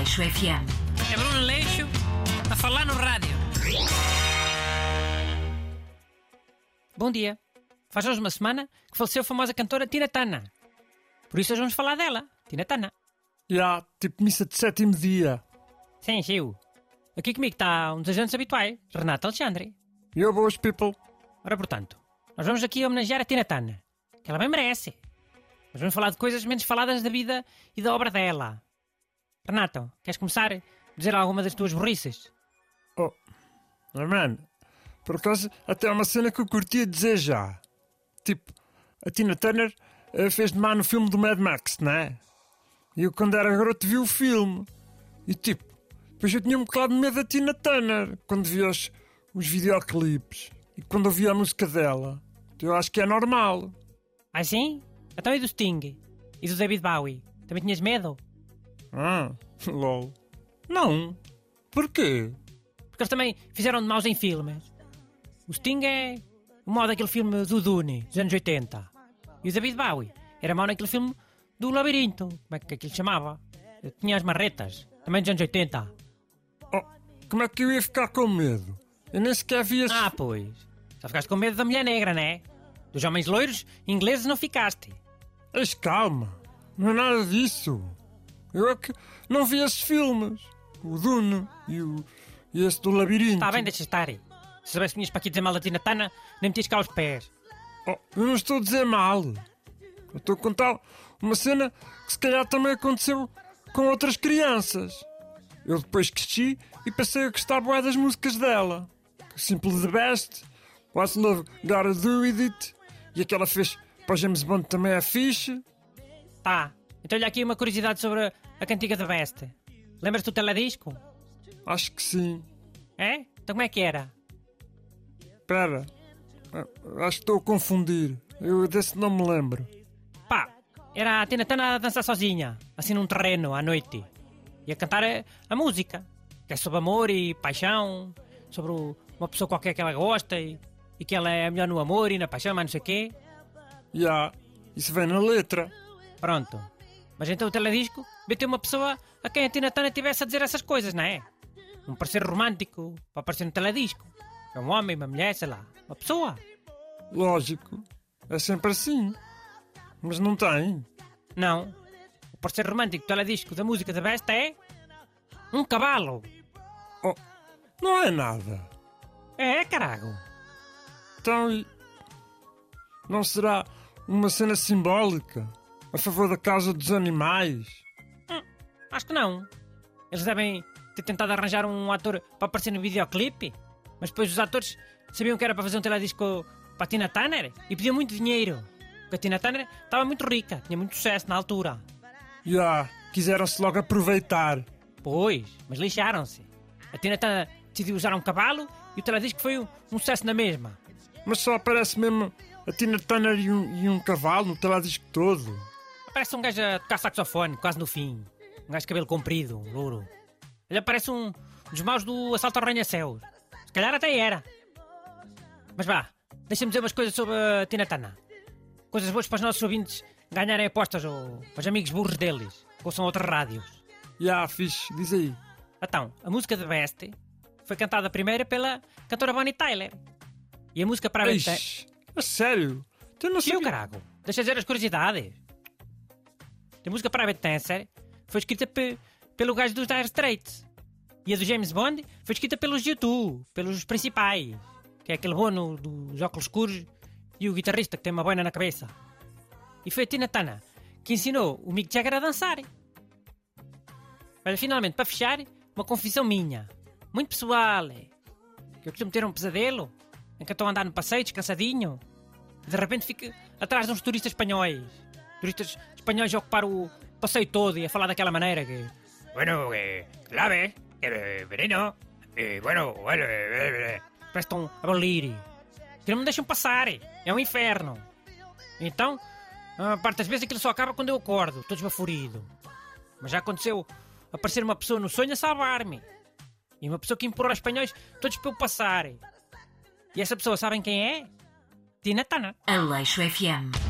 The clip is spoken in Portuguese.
Aleixo FM. É Bruno Leixo a falar no rádio. Bom dia. Faz hoje uma semana que faleceu a famosa cantora Tina Turner. Por isso hoje vamos falar dela, Tina Turner. Já, tipo missa de sétimo dia. Sim, sim. Aqui comigo está um dos agentes habituais, Renato Alexandre. Eu, boas people. Ora, portanto, nós vamos aqui homenagear a Tina Turner, que ela bem merece. Mas vamos falar de coisas menos faladas da vida e da obra dela. Renato, queres começar a dizer alguma das tuas burrices? Oh, mano, por acaso até é uma cena que eu curtia dizer já. Tipo, a Tina Turner eh, fez de má no filme do Mad Max, não é? E eu quando era garoto vi o filme. E tipo, depois eu tinha um bocado de medo da Tina Turner quando vi os, os videoclipes. E quando ouvia a música dela. Eu acho que é normal. Ah, sim? Então e do Sting? E do David Bowie? Também tinhas medo? Ah, lol. Não. Porquê? Porque eles também fizeram de maus em filmes. O Sting é o mau daquele filme do Dune, dos anos 80. E o David Bowie era mau naquele filme do Labirinto. Como é que aquilo chamava? Eu tinha as marretas, também dos anos 80. Oh, como é que eu ia ficar com medo? Eu nem sequer vi esse... Ah, pois. Só ficaste com medo da mulher negra, né? Dos homens loiros ingleses não ficaste. Mas calma, não é nada disso. Eu é que não vi esses filmes. O Dune e, o, e esse do labirinto. Está bem, deixa estar. Se soubesse que vinhas para aqui dizer mal a Tina Tana, nem metias cá os pés. Oh, eu não estou a dizer mal. Eu estou a contar uma cena que se calhar também aconteceu com outras crianças. Eu depois cresci e passei a gostar bué das músicas dela. Simple the Best, What's Love Gotta Do With It, e aquela fez para James Bond também é fixe. Tá. Então olha aqui uma curiosidade sobre a cantiga da Best. Lembras-te do teledisco? Acho que sim. É? Então como é que era? Espera, Ah, acho que estou a confundir. Eu desse não me lembro. Pá, era a Tina Turner a dançar sozinha, assim num terreno, à noite. E a cantar a, a música, que é sobre amor e paixão, sobre o- uma pessoa qualquer que ela gosta e, e que ela é melhor no amor e na paixão, mas não sei o quê. Já, isso vem na letra. Pronto. Mas então o teledisco meteu uma pessoa a quem a Tina Turner tivesse a dizer essas coisas, não é? Um parecer romântico para aparecer no teledisco. É um homem, uma mulher, sei lá. Uma pessoa. Lógico, é sempre assim. Mas não tem. Não. O parecer romântico do teledisco da música da Besta é... Um cavalo. Oh, não é nada. É, carago. Então, não será uma cena simbólica a favor da causa dos animais? Acho que não. Eles devem ter tentado arranjar um ator para aparecer no videoclipe, mas depois os atores sabiam que era para fazer um teledisco para a Tina Turner e pediam muito dinheiro. Porque a Tina Turner estava muito rica, tinha muito sucesso na altura. Já, quiseram-se logo aproveitar. Pois, mas lixaram-se. A Tina Turner decidiu usar um cavalo e o teledisco foi um, um sucesso na mesma. Mas só aparece mesmo a Tina Turner e um, e um cavalo no teledisco todo. Parece um gajo a tocar saxofone, quase no fim. Um gajo de cabelo comprido, um louro. Ele parece um dos maus do assalto ao arranha-céus. Se calhar até era. Mas vá, deixa-me dizer umas coisas sobre a Tina Turner. Coisas boas para os nossos ouvintes ganharem apostas ou para os amigos burros deles, que ouçam outras rádios. Já, fixe, diz aí. Então, a música de Best foi cantada primeiro pela cantora Bonnie Tyler. E a música para a. Eish, a sério? Tu não Tio, sabia... carago. Deixa dizer as curiosidades. A música Private Dancer foi escrita pe- pelo gajo dos Dire Straits. E a do James Bond foi escrita pelos YouTube, pelos principais. Que é aquele bono dos óculos escuros e o guitarrista que tem uma boina na cabeça. E foi a Tina Turner que ensinou o Mick Jagger a dançar. Olha, finalmente, para fechar, uma confissão minha. Muito pessoal. é. Que eu costumo ter um pesadelo em que eu estou a andar no passeio descansadinho de repente fica atrás de uns turistas espanhóis. Turistas espanhóis a ocupar o passeio todo e a falar daquela maneira que. Bueno, eh, clave, eh, veneno, eh, bueno, bueno, eh, eh, eh", parece que estão a. Que não me deixam passar. É um inferno. Então, a parte das vezes aquilo só acaba quando eu acordo, todo esbaforido. Mas já aconteceu aparecer uma pessoa no sonho a salvar-me. E uma pessoa que empurra espanhóis todos para eu passar. E essa pessoa sabem quem é? Tina Turner. Aleixo FM